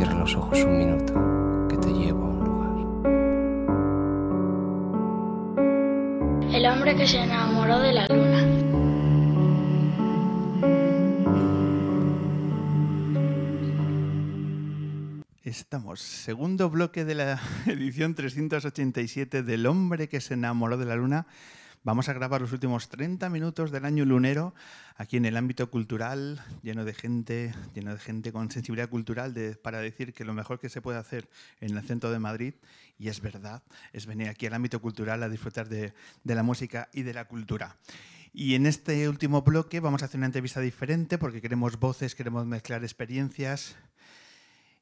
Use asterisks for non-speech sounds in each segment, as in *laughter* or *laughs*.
Cierra los ojos un minuto, que te llevo a un lugar. El hombre que se enamoró de la luna. Estamos, segundo bloque de la *laughs* edición 387 del hombre que se enamoró de la luna. Vamos a grabar los últimos 30 minutos del año lunero aquí en el ámbito cultural, lleno de gente, lleno de gente con sensibilidad cultural para decir que lo mejor que se puede hacer en el centro de Madrid, y es verdad, es venir aquí al ámbito cultural a disfrutar de, de la música y de la cultura. Y en este último bloque vamos a hacer una entrevista diferente porque queremos voces, queremos mezclar experiencias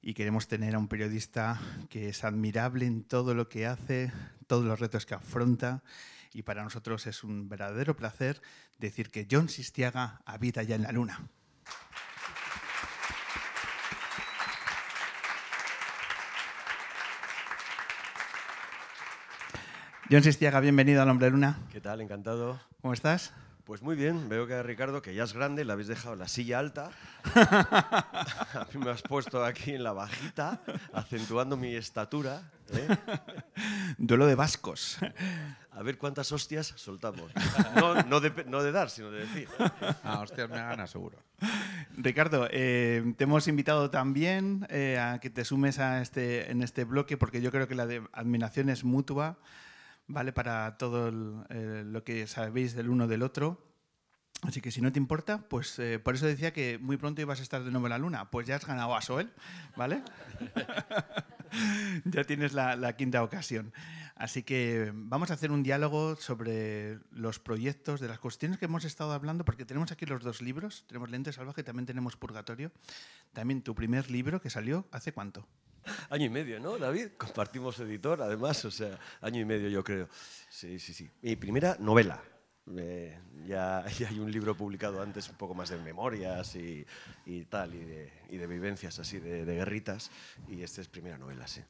y queremos tener a un periodista que es admirable en todo lo que hace, todos los retos que afronta y para nosotros es un verdadero placer decir que John Sistiaga habita ya en la Luna. John Sistiaga, bienvenido al Hombre Luna. ¿Qué tal? Encantado. ¿Cómo estás? Pues muy bien, veo que a Ricardo, que ya es grande, le habéis dejado la silla alta. *laughs* a mí me has puesto aquí en la bajita, acentuando mi estatura. ¿eh? Duelo de vascos. A ver cuántas hostias soltamos. No, de, dar, sino de decir. Ah, hostias me gana, seguro. Ricardo, eh, te hemos invitado también eh, a que te sumes a este, en este bloque, porque yo creo que la admiración es mutua ¿vale? Para todo eh, lo que sabéis del uno del otro. Así que si no te importa, pues eh, por eso decía que muy pronto ibas a estar de nuevo en la luna. Pues ya has ganado a Soel, ¿vale? *laughs* ya tienes la, quinta ocasión. Así que vamos a hacer un diálogo sobre los proyectos, de las cuestiones que hemos estado hablando, porque tenemos aquí los dos libros. Tenemos Lente Salvaje, también tenemos Purgatorio. También tu primer libro que salió, ¿hace cuánto? *laughs* Año y medio, ¿no, David? *laughs* Compartimos editor, además, o sea, año y medio yo creo. Sí, sí, sí. Mi primera novela. *laughs* ya, hay un libro publicado antes, un poco más de memorias y, tal, y de, vivencias así, de, guerritas, y esta es primera novela, sí.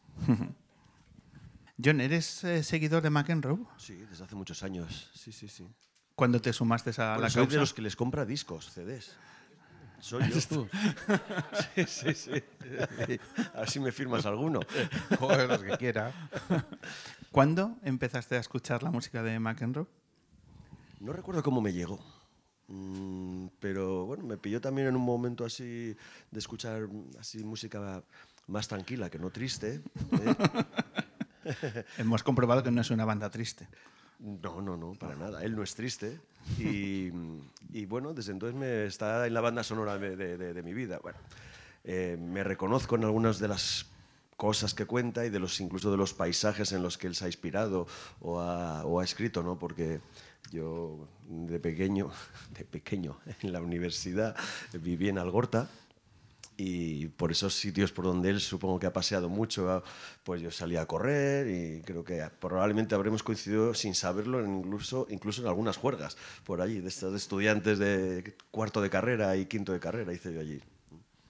John, ¿eres eh, seguidor de McEnroe? Sí, desde hace muchos años, sí, sí, sí. ¿Cuándo te sumaste a la soy de los que les compra discos, CDs. Soy yo. tú? *laughs* sí, sí, sí. A ver si me firmas alguno. *laughs* Joder, los que quiera. ¿Cuándo empezaste a escuchar la música de McEnroe? No recuerdo cómo me llegó. Mm, pero bueno, me pilló también en un momento así de escuchar así música más tranquila, que no triste. ¿eh? *laughs* Hemos comprobado que no es una banda triste. No, no, no, para nada. Él no es triste. Y, bueno, desde entonces me está en la banda sonora de, mi vida. Bueno, eh, me reconozco en algunas de las cosas que cuenta y de los incluso de los paisajes en los que él se ha inspirado o ha, escrito, ¿no? Porque yo de pequeño, *laughs* de pequeño en la universidad viví en Algorta y por esos sitios por donde él supongo que ha paseado mucho, pues yo salía a correr y creo que probablemente habremos coincidido sin saberlo incluso, incluso en algunas juergas por allí, de estos estudiantes de cuarto de carrera y quinto de carrera hice yo allí.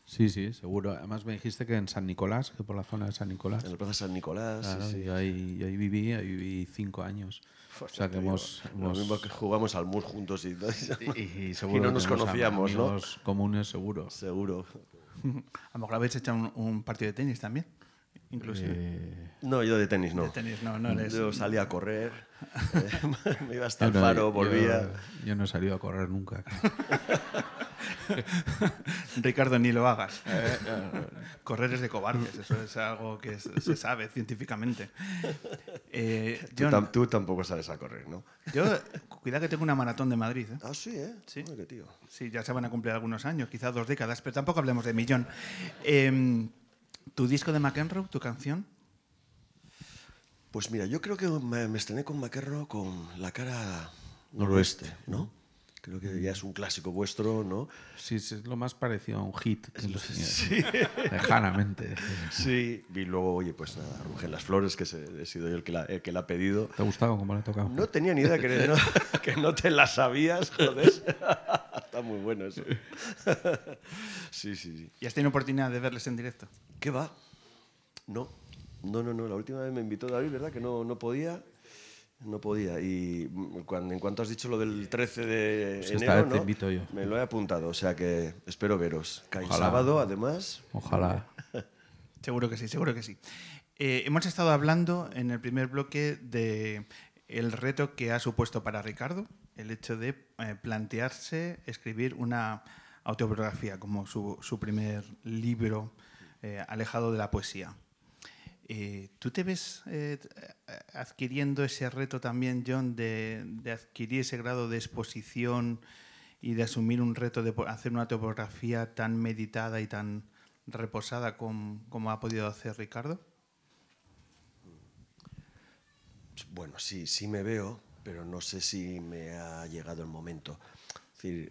Sí, sí, seguro. Además me dijiste que en San Nicolás, que por la zona de San Nicolás. En la plaza San Nicolás, sí, sí. ahí, ahí, viví, ahí viví cinco años. O sea que hemos, Lo mismo que jugamos al MUR juntos y, *laughs* y, no nos conocíamos, ¿no? comunes, seguro. Seguro. A lo mejor habéis hecho un, partido de tenis también. Inclusive. Eh, no, yo de tenis no. De tenis no, no eres... Yo salía a correr, eh, *laughs* me iba hasta el faro, volvía. Yo, no he salido a correr nunca. *laughs* Ricardo, ni lo hagas. Eh, correr es de cobardes, eso es algo que se sabe científicamente. tú, tampoco sabes a correr, ¿no? Yo, cuidado que tengo una maratón de Madrid. Ah, sí, ¿eh? Sí. Sí, ya se van a cumplir algunos años, quizás dos décadas, pero tampoco hablemos de millón. Em, ¿Tu disco de McEnroe, tu canción? Pues mira, yo creo que me, estrené con McEnroe con La cara noroeste, ¿no? Creo que ya es un clásico vuestro, ¿no? Sí, es lo más parecido a un hit. Que sí. *laughs* Lejanamente. Sí, y luego, oye, pues nada, Rugen las Flores, que he sido yo el que, la, el que la ha pedido. ¿Te ha gustado cómo le ha tocado? No tenía ni idea que no, *laughs* que no te la sabías, joder. *laughs* Está muy bueno eso. Sí, sí, sí. ¿Y has tenido oportunidad de verles en directo? ¿Qué va? No, no, no, no. La última vez me invitó David, ¿verdad? Que no, no podía. No podía. Y cuando, en cuanto has dicho lo del 13 de pues enero, ¿no? invito yo. me lo he apuntado. O sea que espero veros. Cae sábado, además. Ojalá. *laughs* Seguro que sí, seguro que sí. Eh, hemos estado hablando en el primer bloque de el reto que ha supuesto para Ricardo el hecho de eh, plantearse escribir una autobiografía como su, su primer libro eh, alejado de la poesía. Eh, ¿Tú te ves eh, adquiriendo ese reto también, John, de, adquirir ese grado de exposición y de asumir un reto de hacer una autobiografía tan meditada y tan reposada como, ha podido hacer Ricardo? Bueno, sí, sí me veo, pero no sé si me ha llegado el momento.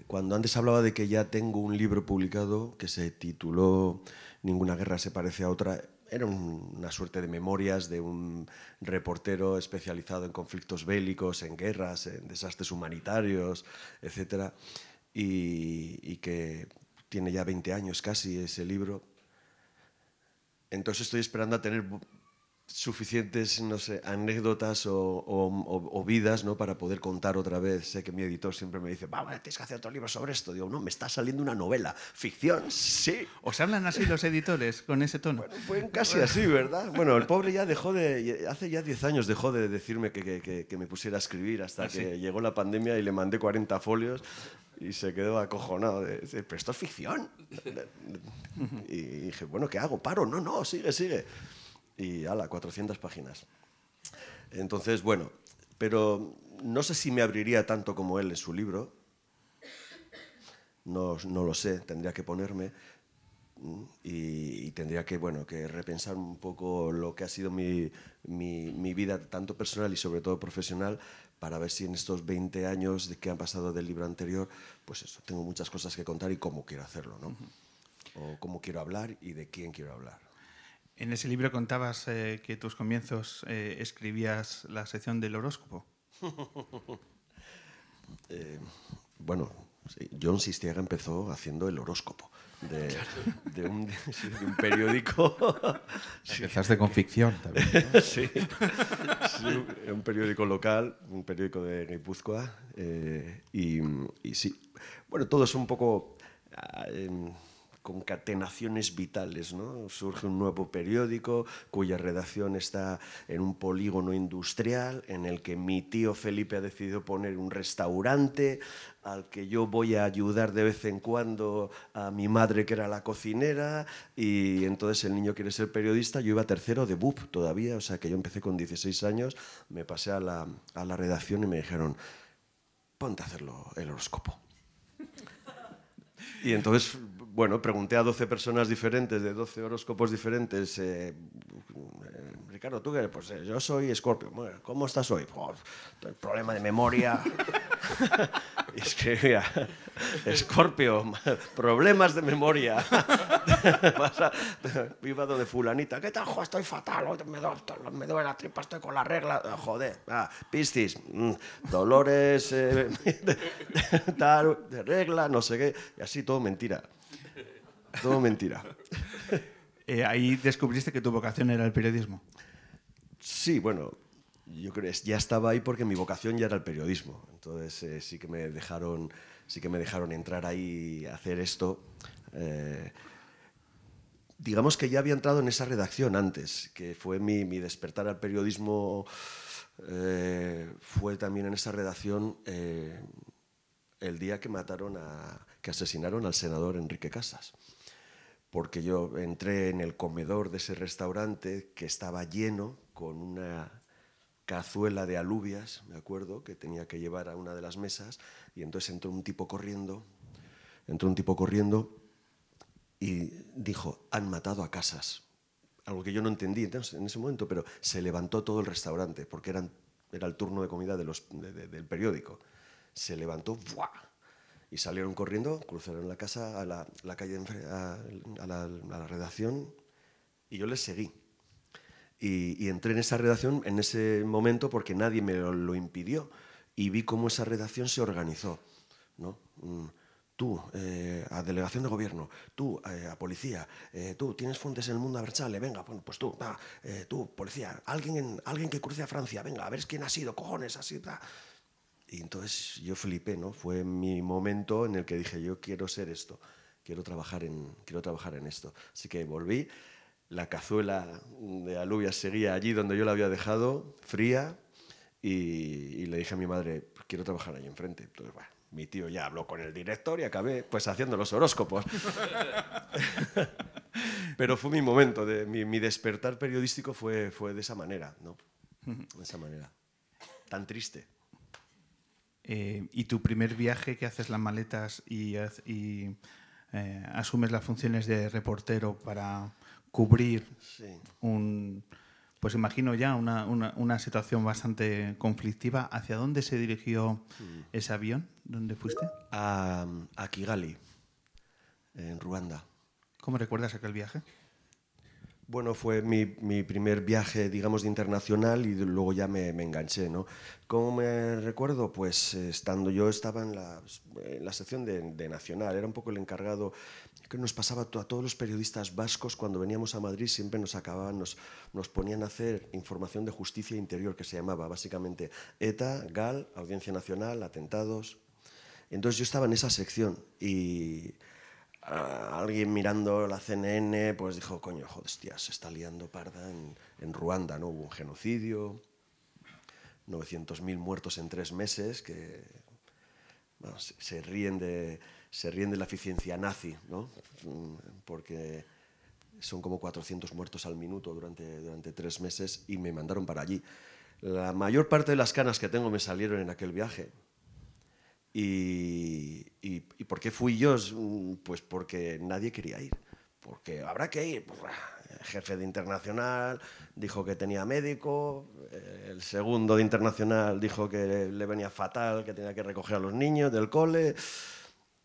Cuando antes hablaba de que ya tengo un libro publicado que se tituló Ninguna guerra se parece a otra, era una suerte de memorias de un reportero especializado en conflictos bélicos, en guerras, en desastres humanitarios, etc. Y, que tiene ya 20 años casi ese libro. Entonces estoy esperando a tener suficientes, no sé, anécdotas o, o, o, vidas ¿no? para poder contar otra vez. Sé que mi editor siempre me dice, vamos, tienes que hacer otro libro sobre esto. Digo, no, me está saliendo una novela. ¿Ficción? Sí. ¿Os hablan así los editores con ese tono? Bueno, fue casi así, ¿verdad? Bueno, el pobre ya dejó de, hace ya 10 años dejó de decirme que, que, que me pusiera a escribir hasta ¿Ah, que sí? llegó la pandemia y le mandé 40 folios y se quedó acojonado. De, Pero esto es ficción. *laughs* y dije, bueno, ¿qué hago? Paro. No, no, sigue, sigue y ala, 400 páginas. Entonces, bueno, pero no sé si me abriría tanto como él en su libro. No, no lo sé, tendría que ponerme y, y, tendría que, bueno, que repensar un poco lo que ha sido mi, mi, mi, vida, tanto personal y sobre todo profesional, para ver si en estos 20 años de que han pasado del libro anterior, pues eso, tengo muchas cosas que contar y cómo quiero hacerlo, ¿no? O cómo quiero hablar y de quién quiero hablar. En ese libro contabas eh, que tus comienzos eh, escribías la sección del horóscopo. *laughs* eh, bueno, sí, John Sistiaga empezó haciendo el horóscopo de, claro. de, un, *laughs* sí, de un, periódico. *laughs* Empezaste con ficción también. ¿no? sí, sí, un periódico local, un periódico de Guipúzcoa. Eh, y, y, sí, bueno, todo es un poco. Uh, concatenaciones vitales. ¿no? Surge un nuevo periódico cuya redacción está en un polígono industrial en el que mi tío Felipe ha decidido poner un restaurante al que yo voy a ayudar de vez en cuando a mi madre que era la cocinera y entonces el niño quiere ser periodista, yo iba tercero de BUP todavía, o sea que yo empecé con 16 años, me pasé a la, a la redacción y me dijeron, ponte a hacerlo el horóscopo. Y entonces bueno, pregunté a 12 personas diferentes, de 12 horóscopos diferentes. Eh, eh, Ricardo, ¿tú qué eres? Pues eh, yo soy Escorpio. Bueno, ¿Cómo estás hoy? Oh, problema de memoria. *laughs* y escribía, Escorpio, problemas de memoria. *laughs* Iba de fulanita. ¿Qué tal? Jo, estoy fatal. Me duele, me duele la tripa, estoy con la regla. Joder. Ah, Piscis, mm, dolores, eh, *laughs* tal, de regla, no sé qué. Y así todo mentira. Todo mentira. *laughs* Eh, ahí descubriste que tu vocación era el periodismo. Sí, bueno, yo creo que ya estaba ahí porque mi vocación ya era el periodismo. Entonces eh, sí que me dejaron, sí que me dejaron entrar ahí a hacer esto. Eh, digamos que ya había entrado en esa redacción antes, que fue mi, mi despertar al periodismo. Eh, fue también en esa redacción el día que mataron a, que asesinaron al senador Enrique Casas porque yo entré en el comedor de ese restaurante que estaba lleno con una cazuela de alubias, me acuerdo, que tenía que llevar a una de las mesas, y entonces entró un tipo corriendo, entró un tipo corriendo y dijo, han matado a Casas. Algo que yo no entendí en ese momento, pero se levantó todo el restaurante, porque era el turno de comida del periódico. Se levantó, ¡buah! Y salieron corriendo, cruzaron la casa a la, calle, a, la, redacción y yo les seguí. Y, entré en esa redacción en ese momento porque nadie me lo, impidió y vi cómo esa redacción se organizó. ¿no? Mm, tú, eh, a delegación de gobierno, tú, eh, a policía, eh, tú, tienes fuentes en el mundo a venga, bueno, pues tú, va, eh, tú, policía, alguien, en, alguien que cruce a Francia, venga, a ver quién ha sido, cojones, así, va. Y entonces yo flipé, ¿no? Fue mi momento en el que dije, yo quiero ser esto, quiero trabajar en, quiero trabajar en esto. Así que volví la cazuela de alubias seguía allí donde yo la había dejado, fría, y, le dije a mi madre, quiero trabajar ahí enfrente. Entonces, bueno, mi tío ya habló con el director y acabé pues haciendo los horóscopos. *laughs* Pero fue mi momento, de, mi, despertar periodístico fue, fue de esa manera, ¿no? De esa manera. Tan triste. Eh, ¿Y tu primer viaje que haces las maletas y, y eh, asumes las funciones de reportero para cubrir un, pues imagino ya una, una, situación bastante conflictiva. ¿Hacia dónde se dirigió mm. ese avión? ¿Dónde fuiste? A, a Kigali, en Ruanda. ¿Cómo recuerdas aquel viaje? Bueno, fue mi, mi, primer viaje, digamos, de internacional y luego ya me, me, enganché, ¿no? ¿Cómo me recuerdo? Pues estando yo estaba en la, sección de, de, Nacional, era un poco el encargado que nos pasaba a todos los periodistas vascos cuando veníamos a Madrid, siempre nos acababan, nos, nos ponían a hacer información de justicia interior, que se llamaba básicamente ETA, GAL, Audiencia Nacional, atentados. Entonces yo estaba en esa sección y alguien mirando la CNN pues dijo, coño, joder, se está liando parda en, Ruanda, ¿no? Hubo un genocidio, 900.000 muertos en tres meses, que se, ríen de, se ríen de la eficiencia nazi, ¿no? Porque son como 400 muertos al minuto durante, durante tres meses y me mandaron para allí. La mayor parte de las canas que tengo me salieron en aquel viaje. Y, y, por qué fui yo? Pues porque nadie quería ir. Porque habrá que ir. Pues, el jefe de internacional dijo que tenía médico, el segundo de internacional dijo que le venía fatal, que tenía que recoger a los niños del cole.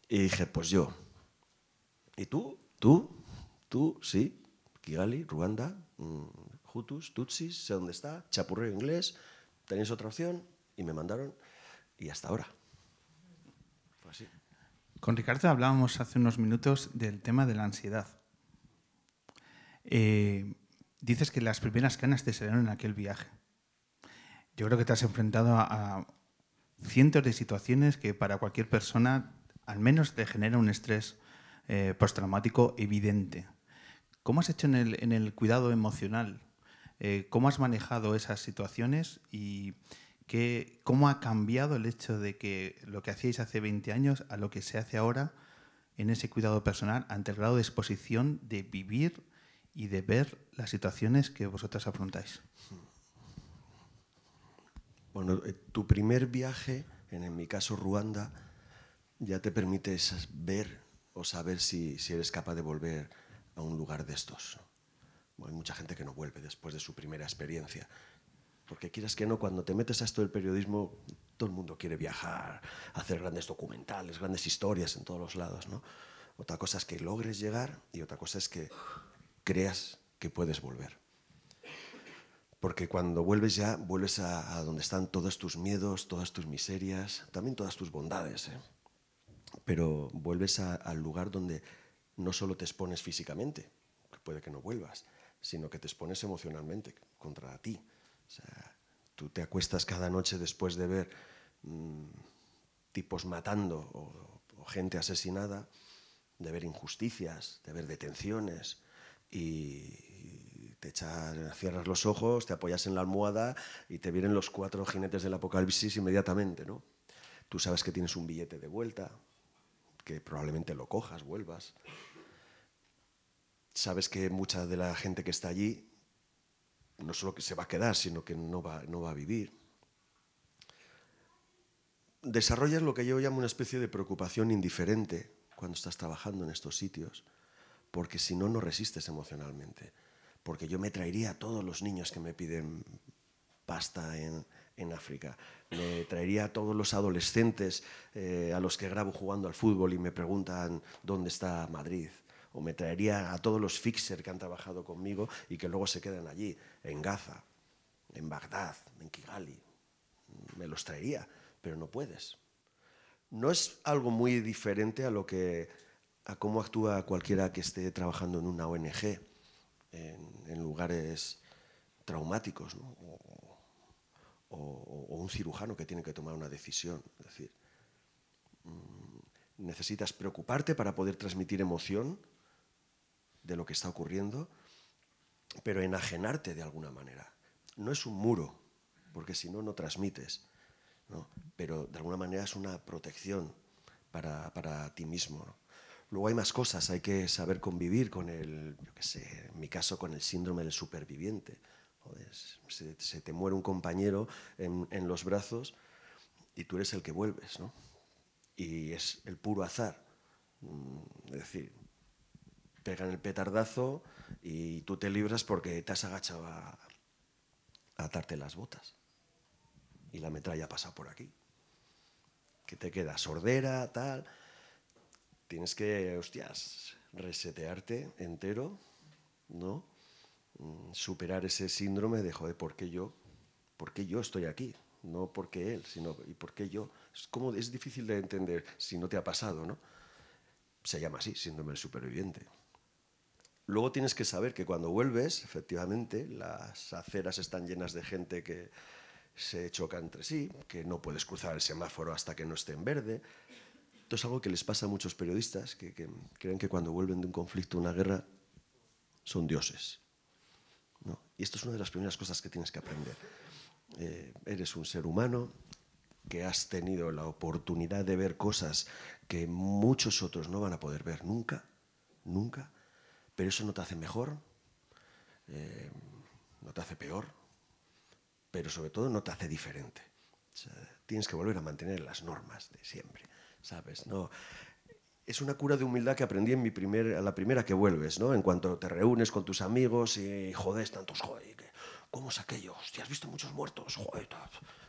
Y dije, pues yo. ¿Y tú? ¿Tú? ¿Tú? Sí. Kigali, Ruanda, mm, Hutus, Tutsis, sé dónde está, chapurreo inglés. ¿Tenéis otra opción? Y me mandaron. Y hasta ahora. Con Ricardo hablábamos hace unos minutos del tema de la ansiedad. Eh, dices que las primeras canas te salieron en aquel viaje. Yo creo que te has enfrentado a, cientos de situaciones que para cualquier persona al menos te genera un estrés eh, postraumático evidente. ¿Cómo has hecho en el, cuidado emocional? Eh, ¿Cómo has manejado esas situaciones ¿Cómo ha cambiado el hecho de que lo que hacíais hace 20 años a lo que se hace ahora en ese cuidado personal ante el grado de exposición de vivir y de ver las situaciones que vosotros afrontáis? Bueno, eh, tu primer viaje, en, mi caso Ruanda, ya te permite ver o saber si eres capaz de volver a un lugar de estos. hay mucha gente que no vuelve después de su primera experiencia. Porque quieras que no, cuando te metes a esto del periodismo, todo el mundo quiere viajar, hacer grandes documentales, grandes historias en todos los lados. ¿no? Otra cosa es que logres llegar y otra cosa es que creas que puedes volver. Porque cuando vuelves ya, vuelves a, donde están todos tus miedos, todas tus miserias, también todas tus bondades. ¿eh? Pero vuelves al lugar donde no solo te expones físicamente, que puede que no vuelvas, sino que te expones emocionalmente contra ti, tú te acuestas cada noche después de ver mm, tipos matando o, gente asesinada, de ver injusticias, de ver detenciones y te echas, cierras los ojos, te apoyas en la almohada y te vienen los cuatro jinetes del apocalipsis inmediatamente, ¿no? Tú sabes que tienes un billete de vuelta, que probablemente lo cojas, vuelvas. Sabes que mucha de la gente que está allí no solo que se va a quedar, sino que no va, no va a vivir. Desarrollas lo que yo llamo una especie de preocupación indiferente cuando estás trabajando en estos sitios, porque si no, no resistes emocionalmente. Porque yo me traería a todos los niños que me piden pasta en, en África. Me traería a todos los adolescentes eh, a los que grabo jugando al fútbol y me preguntan dónde está Madrid o me traería a todos los fixers que han trabajado conmigo y que luego se quedan allí, en Gaza, en Bagdad, en Kigali. Me los traería, pero no puedes. No es algo muy diferente a lo que a cómo actúa cualquiera que esté trabajando en una ONG, en, lugares traumáticos, o, o, un cirujano que tiene que tomar una decisión. Es decir, mm, necesitas preocuparte para poder transmitir emoción de lo que está ocurriendo pero enajenarte de alguna manera. No es un muro, porque si no, no transmites, ¿no? pero de alguna manera es una protección para, para ti mismo. Luego hay más cosas, hay que saber convivir con el, yo qué sé, en mi caso con el síndrome del superviviente. Joder, se, se, te muere un compañero en, en, los brazos y tú eres el que vuelves, ¿no? Y es el puro azar. Mm, es decir, pegan el petardazo y tú te libras porque te has agachado a, atarte las botas. Y la metralla pasa por aquí. Que te queda sordera, tal tienes que, hostias, resetearte entero, ¿no? Mm, superar ese síndrome de, joder, ¿por qué yo? ¿Por qué yo estoy aquí? No porque él, sino ¿y por qué yo? Es, como, es difícil de entender si no te ha pasado, ¿no? Se llama así, síndrome del superviviente. Luego tienes que saber que cuando vuelves, efectivamente, las aceras están llenas de gente que se choca entre sí, que no puedes cruzar el semáforo hasta que no esté en verde, esto es algo que les pasa a muchos periodistas que, creen que cuando vuelven de un conflicto, una guerra, son dioses. ¿no? Y esto es una de las primeras cosas que tienes que aprender. Eh, eres un ser humano que has tenido la oportunidad de ver cosas que muchos otros no van a poder ver nunca, nunca, pero eso no te hace mejor, eh, no te hace peor, pero sobre todo no te hace diferente. Tienes que volver a mantener las normas de siempre. ¿sabes? No, es una cura de humildad que aprendí en mi primer, a la primera que vuelves, ¿no? En cuanto te reúnes con tus amigos y jodes tantos, joder, ¿cómo es aquello? Hostia, has visto muchos muertos, joder.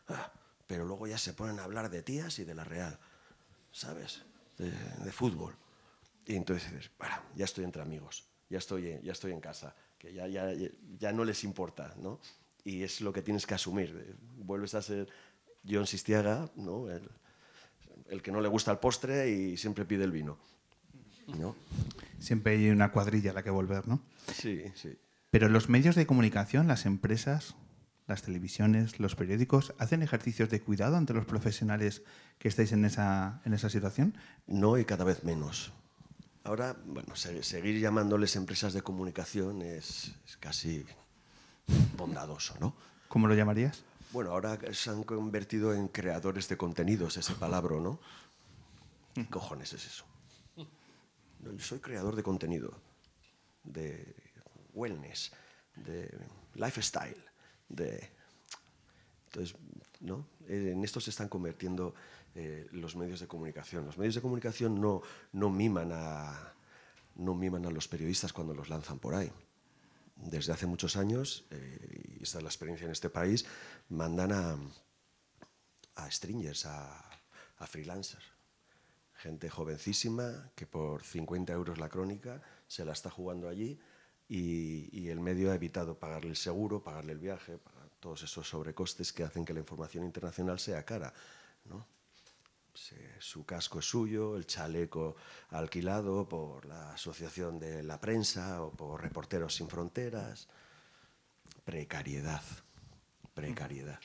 Ah, pero luego ya se ponen a hablar de tías y de la Real, ¿sabes? De, fútbol. Y entonces dices, bueno, ya estoy entre amigos, ya estoy, ya estoy en casa, que ya, ya, ya no les importa, ¿no? Y es lo que tienes que asumir. Vuelves a ser John Sistiaga, ¿no? El, el que no le gusta el postre y siempre pide el vino. ¿no? Siempre hay una cuadrilla a la que volver, ¿no? Sí, sí. Pero los medios de comunicación, las empresas, las televisiones, los periódicos, ¿hacen ejercicios de cuidado ante los profesionales que estáis en esa, en esa situación? No y cada vez menos. Ahora, bueno, seguir llamándoles empresas de comunicación es, es casi bondadoso, ¿no? ¿Cómo lo llamarías? Bueno, ahora se han convertido en creadores de contenidos, ese palabra, ¿no? ¿Qué cojones es eso? Yo soy creador de contenido, de wellness, de lifestyle, de... Entonces, ¿no? En esto se están convirtiendo eh, los medios de comunicación. Los medios de comunicación no, no, miman a, no miman a los periodistas cuando los lanzan por ahí desde hace muchos años, eh, y esta es la experiencia en este país, mandan a, a stringers, a, a freelancers. Gente jovencísima que por 50 euros la crónica se la está jugando allí y, y, el medio ha evitado pagarle el seguro, pagarle el viaje, pagar todos esos sobrecostes que hacen que la información internacional sea cara. ¿no? Su casco es suyo, el chaleco alquilado por la Asociación de la Prensa o por Reporteros Sin Fronteras. Precariedad, precariedad.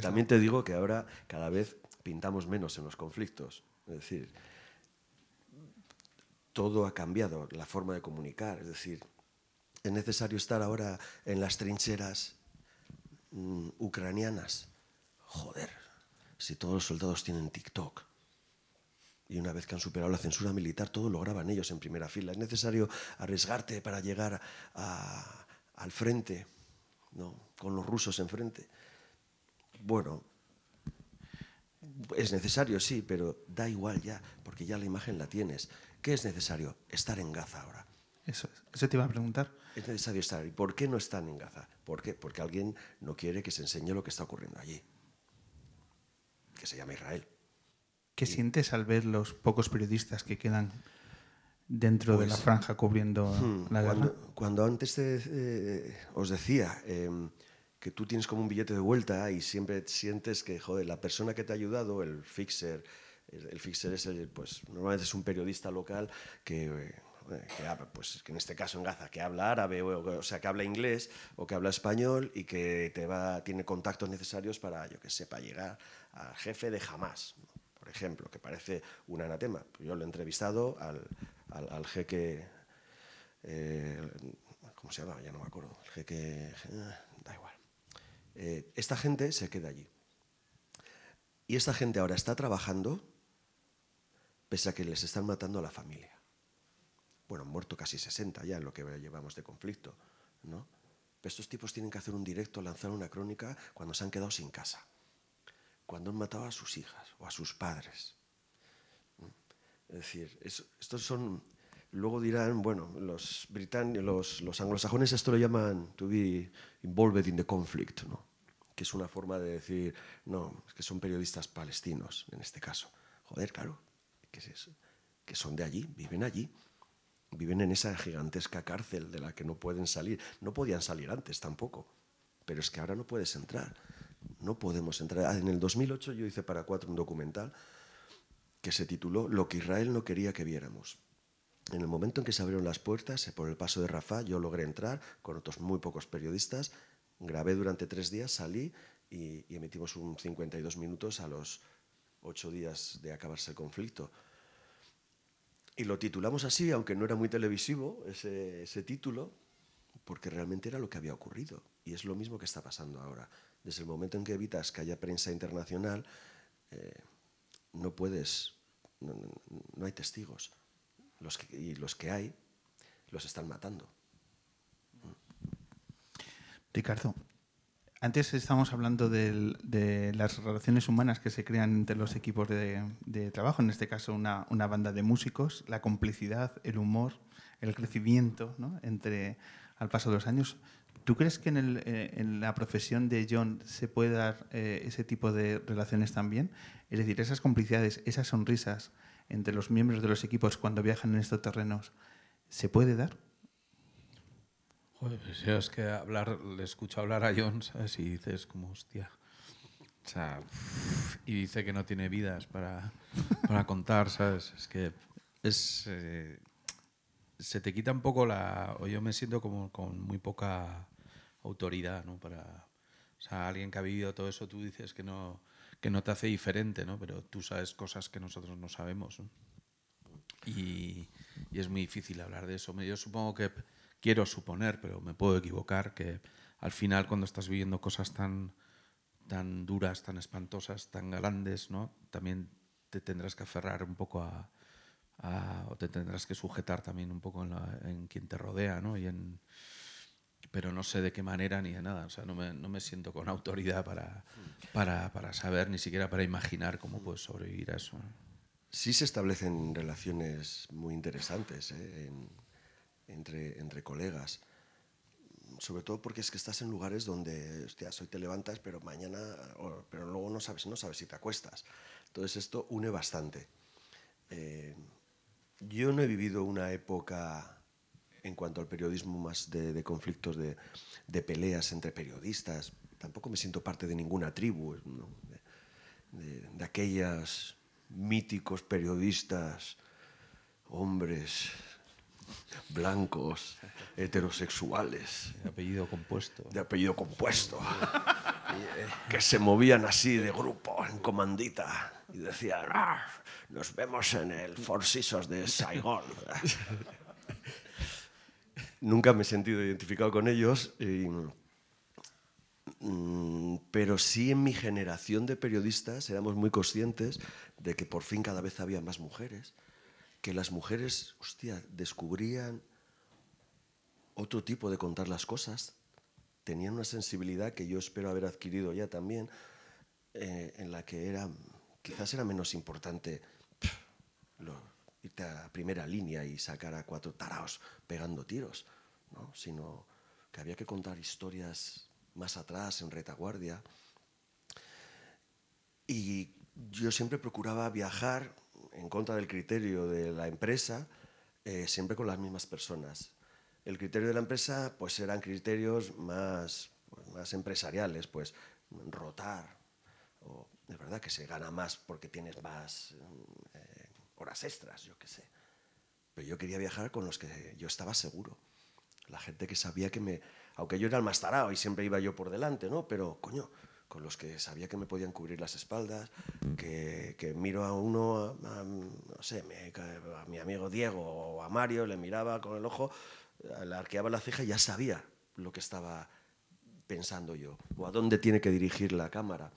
También te digo que ahora cada vez pintamos menos en los conflictos. Es decir, todo ha cambiado, la forma de comunicar. Es decir, es necesario estar ahora en las trincheras mmm, ucranianas. Joder, si todos los soldados tienen TikTok? Y una vez que han superado la censura militar, todo lo graban ellos en primera fila. Es necesario arriesgarte para llegar a, al frente, ¿no? con los rusos enfrente. Bueno, es necesario, sí, pero da igual ya, porque ya la imagen la tienes. ¿Qué es necesario? Estar en Gaza ahora. Eso, eso te iba a preguntar. Es necesario estar. ¿Y por qué no están en Gaza? ¿Por qué? Porque alguien no quiere que se enseñe lo que está ocurriendo allí que se llama Israel. ¿Qué y, sientes al ver los pocos periodistas que quedan dentro pues, de la franja cubriendo hmm, la cuando, guerra? Cuando antes te, eh, os decía eh, que tú tienes como un billete de vuelta y siempre sientes que, joder, la persona que te ha ayudado, el fixer, el, fixer es el, pues normalmente es un periodista local que... Que, pues, que en este caso en Gaza, que habla árabe, o, o, sea, que habla inglés o que habla español y que te va, tiene contactos necesarios para, yo que sé, para llegar al jefe de Hamas, por ejemplo, que parece un anatema. Yo lo he entrevistado al, al, jeque, eh, ¿cómo se llama? Ya no me acuerdo. El jeque, ah, da igual. Eh, esta gente se queda allí. Y esta gente ahora está trabajando pese a que les están matando a la familia. Bueno, han muerto casi 60 ya en lo que llevamos de conflicto, ¿no? Pero estos tipos tienen que hacer un directo, lanzar una crónica cuando se han quedado sin casa, cuando han matado a sus hijas o a sus padres. Es decir, estos son Luego dirán, bueno, los británicos, los, los, anglosajones esto lo llaman to be involved in the conflict, ¿no? que es una forma de decir, no, es que son periodistas palestinos en este caso. Joder, claro, ¿qué es eso? Que son de allí, viven allí, viven en esa gigantesca cárcel de la que no pueden salir. No podían salir antes tampoco, pero es que ahora no puedes entrar. No podemos entrar. Ah, en el 2008 yo hice para cuatro un documental que se tituló Lo que Israel no quería que viéramos. En el momento en que se abrieron las puertas, eh, por el paso de Rafa, yo logré entrar con otros muy pocos periodistas, grabé durante tres días, salí y, emitimos un 52 minutos a los ocho días de acabarse el conflicto. Y lo titulamos así, aunque no era muy televisivo ese, título, porque realmente era lo que había ocurrido. Y es lo mismo que está pasando ahora. Desde el momento en que evitas que haya prensa internacional, eh, no puedes, no hay testigos y los que hay los están matando. Ricardo, antes estábamos hablando de, las relaciones humanas que se crean entre los equipos de, trabajo, en este caso una, banda de músicos, la complicidad, el humor, el crecimiento entre al paso de los años. ¿Tú crees que en, eh, la profesión de John se puede dar eh, ese tipo de relaciones también? Es decir, esas complicidades, esas sonrisas, entre los miembros de los equipos cuando viajan en estos terrenos, ¿se puede dar? Joder, pues es que hablar, le escucho hablar a John, ¿sabes? Y dices como, hostia. O sea, y dice que no tiene vidas para, para contar, ¿sabes? Es que es... Eh, se te quita un poco la... O yo me siento como con muy poca autoridad, ¿no? Para... O sea, alguien que ha vivido todo eso, tú dices que no que no te hace diferente, ¿no? Pero tú sabes cosas que nosotros no sabemos. Y, es muy difícil hablar de eso. Yo supongo que quiero suponer, pero me puedo equivocar, que al final cuando estás viviendo cosas tan, tan duras, tan espantosas, tan grandes, ¿no? También te tendrás que aferrar un poco a, o te tendrás que sujetar también un poco en, en quien te rodea, ¿no? Y en, pero no sé de qué manera ni de nada. O sea, no me, no me siento con autoridad para, para, para, saber, ni siquiera para imaginar cómo puedes sobrevivir a eso. Sí se establecen relaciones muy interesantes ¿eh? entre, entre colegas. Sobre todo porque es que estás en lugares donde, hoy te levantas, pero mañana, pero luego no sabes, no sabes si te acuestas. Entonces esto une bastante. Eh, yo no he vivido una época en cuanto al periodismo más de, conflictos, de, peleas entre periodistas. Tampoco me siento parte de ninguna tribu, de, aquellos míticos periodistas, hombres blancos, heterosexuales. De apellido compuesto. De apellido compuesto. Que se movían así de grupo, en comandita, y decían, ah, nos vemos en el Four de Saigón nunca me he sentido identificado con ellos, mm, pero sí en mi generación de periodistas éramos muy conscientes de que por fin cada vez había más mujeres, que las mujeres, hostia, descubrían otro tipo de contar las cosas, tenían una sensibilidad que yo espero haber adquirido ya también, eh, en la que era, quizás era menos importante irte a primera línea y sacar a cuatro taraos pegando tiros, ¿no? sino que había que contar historias más atrás, en retaguardia. Y yo siempre procuraba viajar en contra del criterio de la empresa, eh, siempre con las mismas personas. El criterio de la empresa pues eran criterios más, pues, más empresariales, pues rotar, o de verdad que se gana más porque tienes más eh, horas extras, yo qué sé. Pero yo quería viajar con los que yo estaba seguro. La gente que sabía que me... Aunque yo era el más tarado y siempre iba yo por delante, ¿no? Pero, coño, con los que sabía que me podían cubrir las espaldas, que, que miro a uno, no sé, a mi amigo Diego o a Mario, le miraba con el ojo le arqueaba la ceja ya sabía lo que estaba pensando yo, o a dónde tiene que dirigir la cámara,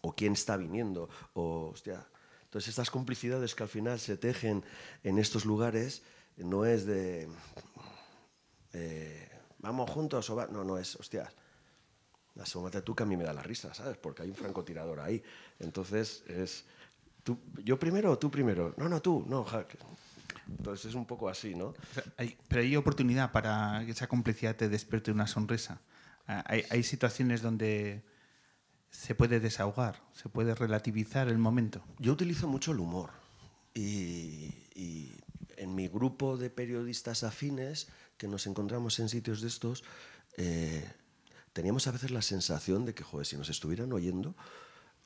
o quién está viniendo, o hostia. Entonces estas complicidades que al final se tejen en estos lugares no es de eh, vamos juntos o va... no, no es, hostias, asómate tú que a mí me da la risa, ¿sabes? Porque hay un francotirador ahí. Entonces es tú, yo primero o tú primero. No, no, tú, no, Jack. Entonces es un poco así, ¿no? Hay- pero hay oportunidad para que esa complicidad te despierte una sonrisa. Ah, Hay, hay situaciones donde se puede desahogar, se puede relativizar el momento. Yo utilizo mucho el humor y, y en mi grupo de periodistas afines que nos encontramos en sitios de estos, eh, teníamos a veces la sensación de que, joder, si nos estuvieran oyendo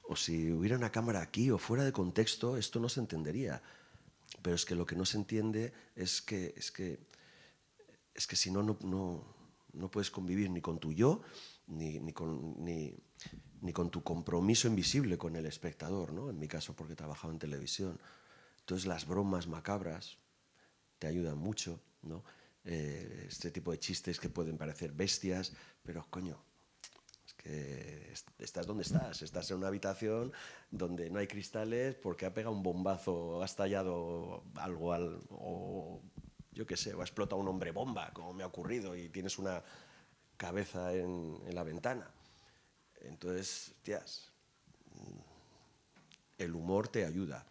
o si hubiera una cámara aquí o fuera de contexto, esto no se entendería. Pero es que lo que no se entiende es que, es que, es que si no, no, no, puedes convivir ni con tu yo, ni, ni con, ni, ni con tu compromiso invisible con el espectador, ¿no? En mi caso, porque trabajaba en televisión. Entonces, las bromas macabras te ayudan mucho, ¿no? Eh, este tipo de chistes que pueden parecer bestias, pero coño, que est- estás donde estás, estás en una habitación donde no hay cristales porque ha pegado un bombazo, ha estallado algo al, o yo qué sé, o ha explotado un hombre bomba, como me ha ocurrido, y tienes una cabeza en, en la ventana. Entonces, tías, el humor te ayuda.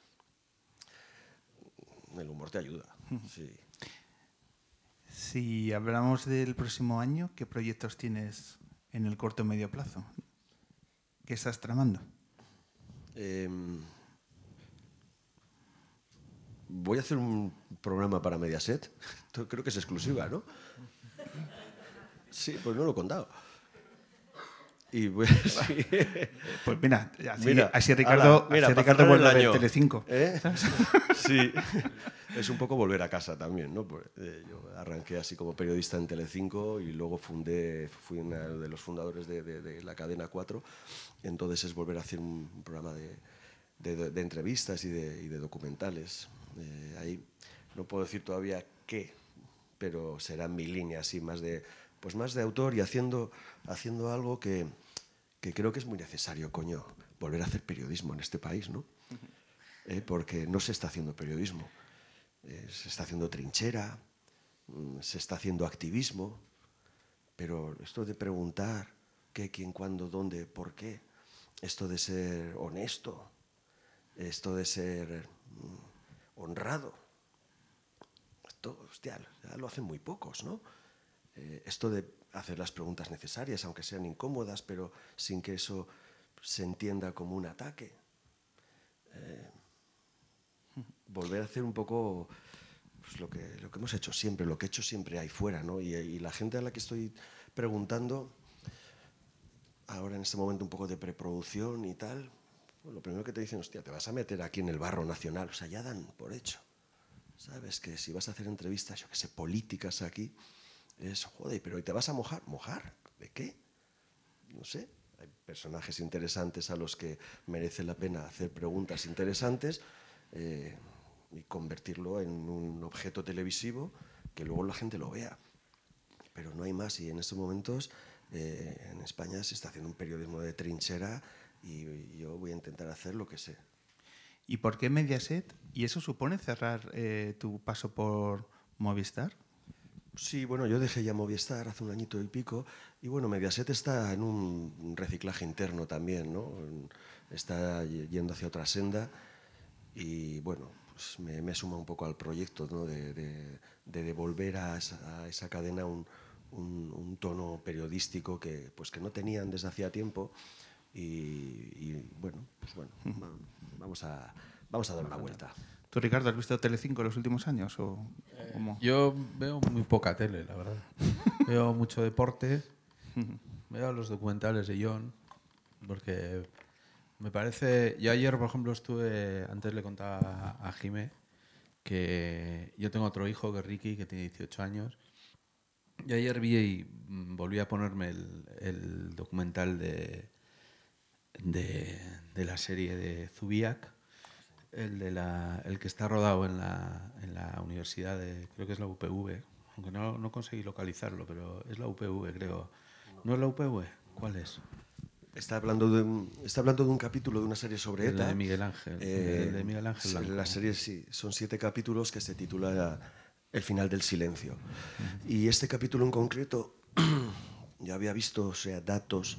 El humor te ayuda, sí. Si hablamos del próximo año, ¿qué proyectos tienes en el corto o medio plazo? ¿Qué estás tramando? Em, voy a hacer un programa para Mediaset. *laughs* Creo que es exclusiva, ¿no? Sí, pues no lo he contado. Y voy *laughs* sí. Pues mira, así, Mira, así Ricardo, ala, mira, así Ricardo vuelve el a ver año. Telecinco. ¿Eh? *laughs* Sí, es un poco volver a casa también, ¿no? Pues, eh, yo arranqué así como periodista en Telecinco y luego fundé, fui uno de los fundadores de, de- de la cadena 4, entonces es volver a hacer un, programa de, de- entrevistas y de, y documentales. Eh, ahí no puedo decir todavía qué, pero será mi línea así más de, pues más de autor y haciendo, haciendo algo que, que creo que es muy necesario, coño, volver a hacer periodismo en este país, ¿no? Eh, porque no se está haciendo periodismo, eh, se está haciendo trinchera, mm, se está haciendo activismo, pero esto de preguntar qué, quién, cuándo, dónde, por qué, esto de ser honesto, esto de ser mm, honrado, esto, hostia, ya lo hacen muy pocos, ¿no? Eh, esto de hacer las preguntas necesarias, aunque sean incómodas, pero sin que eso se entienda como un ataque. Eh, volver a hacer un poco pues, lo, que, lo que hemos hecho siempre, lo que he hecho siempre ahí fuera, ¿no? Y, y la gente a la que estoy preguntando, ahora en este momento un poco de preproducción y tal, pues, lo primero que te dicen, hostia, te vas a meter aquí en el barro nacional, o sea, ya dan por hecho. ¿Sabes? Que si vas a hacer entrevistas, yo que sé, políticas aquí, es, joder, pero ¿y te vas a mojar? ¿Mojar? ¿De qué? No sé. Hay personajes interesantes a los que merece la pena hacer preguntas interesantes eh, y convertirlo en un objeto televisivo que luego la gente lo vea. Pero no hay más y en estos momentos eh, en España se está haciendo un periodismo de trinchera y yo voy a intentar hacer lo que sé. ¿Y por qué Mediaset? ¿Y eso supone cerrar eh, tu paso por Movistar? Sí, bueno, yo dejé ya Movistar hace un añito y pico y bueno, Mediaset está en un reciclaje interno también, ¿no? Está yendo hacia otra senda y bueno, pues me, me suma un poco al proyecto, ¿no? De, de- de devolver a esa, a esa cadena un, un- un tono periodístico que, pues, que no tenían desde hacía tiempo y, y, bueno, pues bueno, va- vamos a, vamos a dar una vuelta. ¿Tú, Ricardo, has visto Telecinco en los últimos años? O cómo? Yo veo muy poca tele, la verdad. *laughs* veo mucho deporte, veo los documentales de John, porque me parece... Yo ayer, por ejemplo, estuve, antes le contaba a Jime, que yo tengo otro hijo, que es Ricky, que tiene 18 años, y ayer vi y mm, volví a ponerme el, el documental de, de, de la serie de Zubiak, el, de la, el que está rodado en la, en la universidad de, creo que es la UPV, aunque no, no conseguí localizarlo, pero es la UPV, creo. ¿No es la UPV? ¿Cuál es? Está hablando, de un, está hablando de un capítulo de una serie sobre ETA. de Miguel Ángel, Eh, el de Miguel Ángel Blanco. La serie sí, son siete capítulos que se titula El final del silencio. Y este capítulo en concreto, *clears throat* yo había visto o sea, datos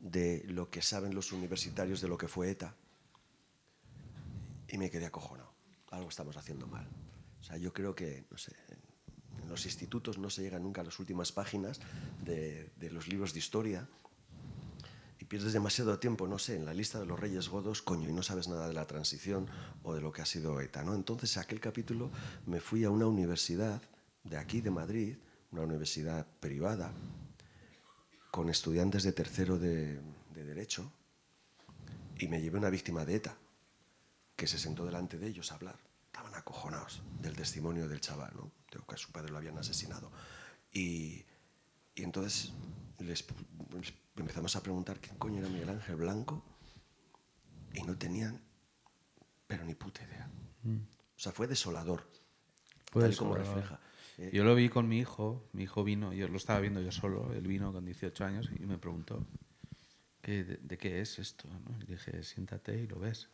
de lo que saben los universitarios de lo que fue ETA y me quedé acojonado. Algo estamos haciendo mal. O sea, yo creo que, no sé, en los institutos no se llega nunca a las últimas páginas de, de los libros de historia y pierdes demasiado tiempo, no sé, en la lista de los reyes godos, coño, y no sabes nada de la transición o de lo que ha sido ETA, ¿no? Entonces, aquel capítulo me fui a una universidad de aquí, de Madrid, una universidad privada, con estudiantes de tercero de, de Derecho, y me llevé una víctima de ETA, que se sentó delante de ellos a hablar. Estaban acojonados del testimonio del chaval, ¿no? De que a su padre lo habían asesinado. Y, y entonces les, les empezamos a preguntar quién coño era Miguel Ángel Blanco y no tenían, pero ni puta idea. O sea, fue desolador. Fue tal y como desolador. refleja. Eh, Yo lo vi con mi hijo, mi hijo vino, yo lo estaba viendo yo solo, él vino con 18 años y me preguntó, ¿qué, de, de qué es esto? ¿no? Y dije, siéntate y lo ves.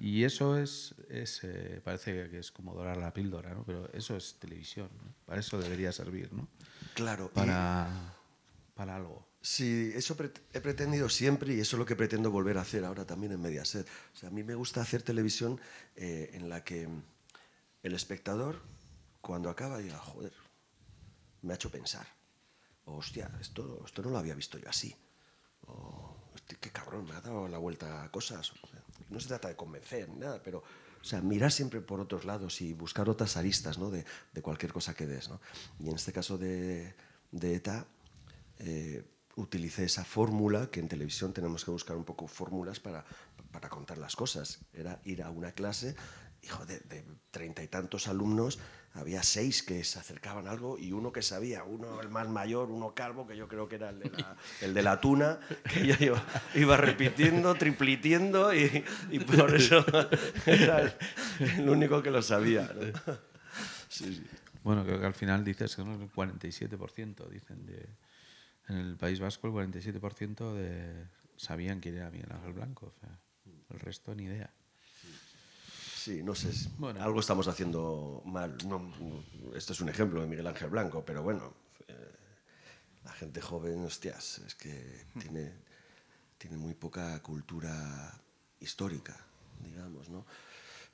Y eso es, es eh, parece que es como dorar la píldora, ¿no? pero eso es televisión, ¿no? para eso debería servir, ¿no? claro. y- para, para algo. Sí, eso pre- he pretendido siempre y eso es lo que pretendo volver a hacer ahora también en Mediaset. O sea, a mí me gusta hacer televisión eh, en la que el espectador, cuando acaba, diga, joder, me ha hecho pensar. O, hostia, esto, esto no lo había visto yo así. O, hostia, qué cabrón, me ha dado la vuelta a cosas. O sea, no se trata de convencer ni nada, pero o sea, mirar siempre por otros lados y buscar otras aristas ¿no? de, de cualquier cosa que des. ¿no? Y en este caso de, de ETA, eh, utilicé esa fórmula que en televisión tenemos que buscar un poco fórmulas para, para contar las cosas. Era ir a una clase, hijo de de treinta y tantos alumnos, había seis que se acercaban a algo y uno que sabía, uno el más mayor, uno calvo, que yo creo que era el de la, el de la tuna, que yo iba, iba repitiendo, triplitiendo y, por eso era el, único que lo sabía. ¿no? Bueno, creo que al final dices que ¿no? el 47%, dicen, de, en el País Vasco el 47% de, sabían quién era Miguel Ángel Blanco, o sea, el resto ni idea. Sí, no sé, Bueno. algo estamos haciendo mal. No, no, esto es un ejemplo de Miguel Ángel Blanco, pero bueno, eh, la gente joven, hostias, es que tiene, tiene muy poca cultura histórica, digamos, ¿no?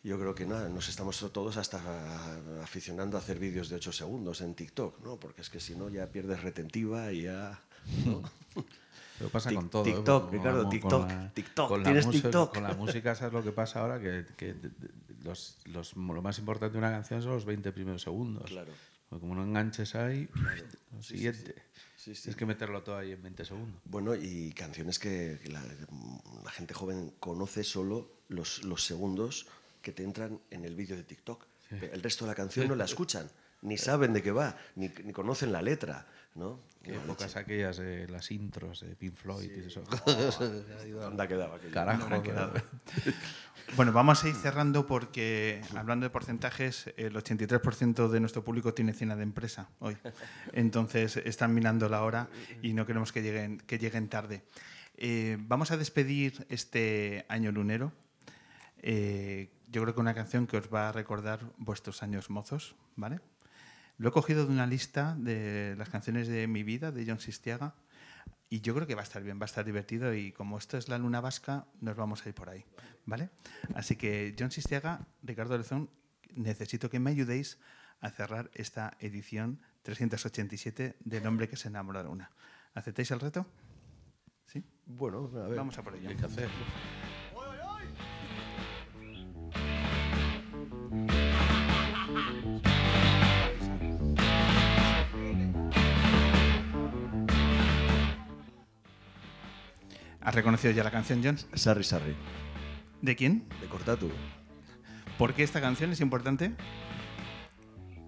Yo creo que nada, nos estamos todos hasta aficionando a hacer vídeos de 8 segundos en TikTok, ¿no? Porque es que si no ya pierdes retentiva y ya... ¿no? *laughs* Pero pasa Tic- con todo. ¿eh? TikTok, Ricardo, con TikTok, la- TikTok, con la ¿tienes música- TikTok? Con la música, ¿sabes lo que pasa ahora? Que, los, los- lo más importante de una canción son los 20 primeros segundos. Claro. Porque como no enganches ahí, lo siguiente. Sí, sí. Tienes que meterlo todo ahí en 20 segundos. Bueno, y canciones que la, la gente joven conoce solo los, los segundos que te entran en el vídeo de TikTok. El resto de la canción no la *laughs* escuchan, ni saben de qué va, ni, ni conocen la letra, ¿no? La épocas leche. aquellas, de las intros de Pink Floyd y eso. ¿Dónde ha quedado aquello? Carajo. ¿Dónde ha quedado? Bueno, vamos a ir cerrando porque, hablando de porcentajes, el 83% de nuestro público tiene cena de empresa hoy. Entonces, están mirando la hora y no queremos que lleguen, que lleguen tarde. Eh, vamos a despedir este año lunero. Eh, yo creo que una canción que os va a recordar vuestros años mozos, ¿vale? Lo he cogido de una lista de las canciones de mi vida, de John Sistiaga, y yo creo que va a estar bien, va a estar divertido y como esto es la luna vasca, nos vamos a ir por ahí, ¿vale? Así que John Sistiaga, Ricardo Lezón, necesito que me ayudéis a cerrar esta edición 387 del hombre que se enamoró de la luna. ¿Aceptáis el reto? ¿Sí? Bueno, a ver. Vamos a por ello. Hay que hacer. ¿Has reconocido ya la canción, John? Sarri, Sarri, ¿De quién? de Cortatu. ¿Por qué esta canción es importante?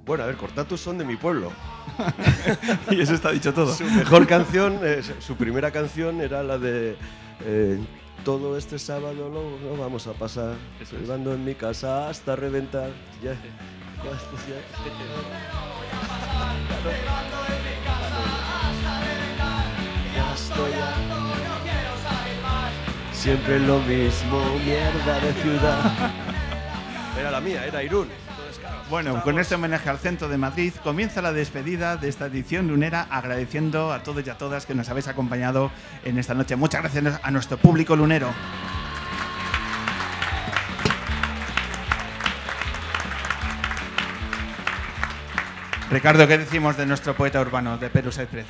Bueno, a ver, Cortatu son de mi pueblo. *laughs* *laughs* y eso está dicho todo. Su mejor canción, eh, su- primera canción era la de eh, Todo este sábado lo, lo vamos a pasar, Eso es. jugando en mi casa hasta reventar. Ya, ya- ya- Ya estoy Siempre lo mismo, mierda de ciudad. *laughs* Era la mía, era Irún. Bueno, con este homenaje al centro de Madrid comienza la despedida de esta edición lunera, agradeciendo a todos y a todas que nos habéis acompañado en esta noche. Muchas gracias a nuestro público lunero. Ricardo, ¿qué decimos de nuestro poeta urbano, de Perú Sánchez?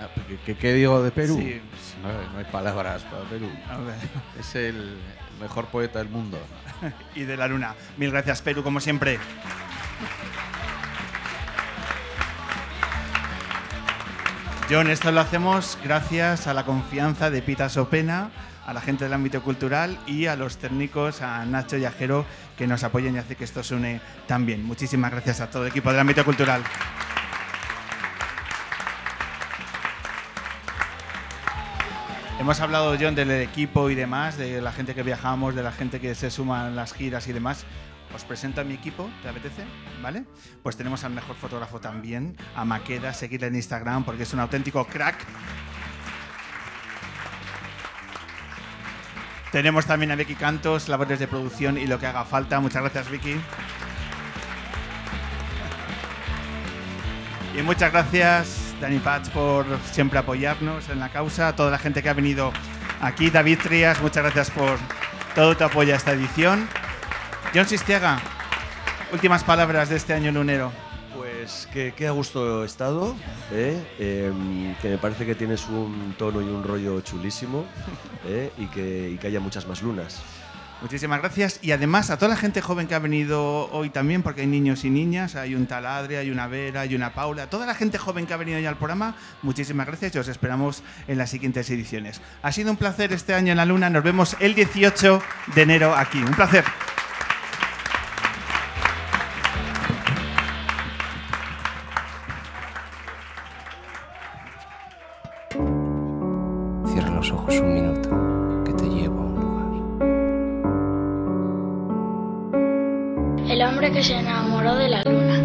Ah, ¿qué- ¿Qué, digo de Perú? Sí. No, no hay palabras para Perú. Es el mejor poeta del mundo. *laughs* y de la luna. Mil gracias, Perú, como siempre. John, esto lo hacemos gracias a la confianza de Pita Sopena, a la gente del ámbito cultural y a los técnicos, a Nacho y a Jero, que nos apoyan y hace que esto suene tan bien. Muchísimas gracias a todo el equipo del ámbito cultural. Hemos hablado, John, del equipo y demás, de la gente que viajamos, de la gente que se suma en las giras y demás. Os presento a mi equipo, ¿te apetece? ¿Vale? Pues tenemos al mejor fotógrafo también, a Maqueda, seguirle en Instagram porque es un auténtico crack. Tenemos también a Vicky Cantos, labores de producción y lo que haga falta. Muchas gracias, Vicky. Y muchas gracias, Dani Patch, por siempre apoyarnos en la causa. Toda la gente que ha venido aquí. David Trías, muchas gracias por todo tu apoyo a esta edición. John Sistiaga, últimas palabras de este año lunero. Pues que, que a gusto he estado, ¿eh? Em, que me parece que tienes un tono y un rollo chulísimo ¿eh? y, que, y que haya muchas más lunas. Muchísimas gracias. Y además a toda la gente joven que ha venido hoy también, porque hay niños y niñas, hay un tal Adri, hay una Vera, hay una Paula, toda la gente joven que ha venido ya al programa, muchísimas gracias y os esperamos en las siguientes ediciones. Ha sido un placer este año en la Luna, nos vemos el 18 de enero aquí. Un placer. Cierra los ojos un minuto, se enamoró de la luna.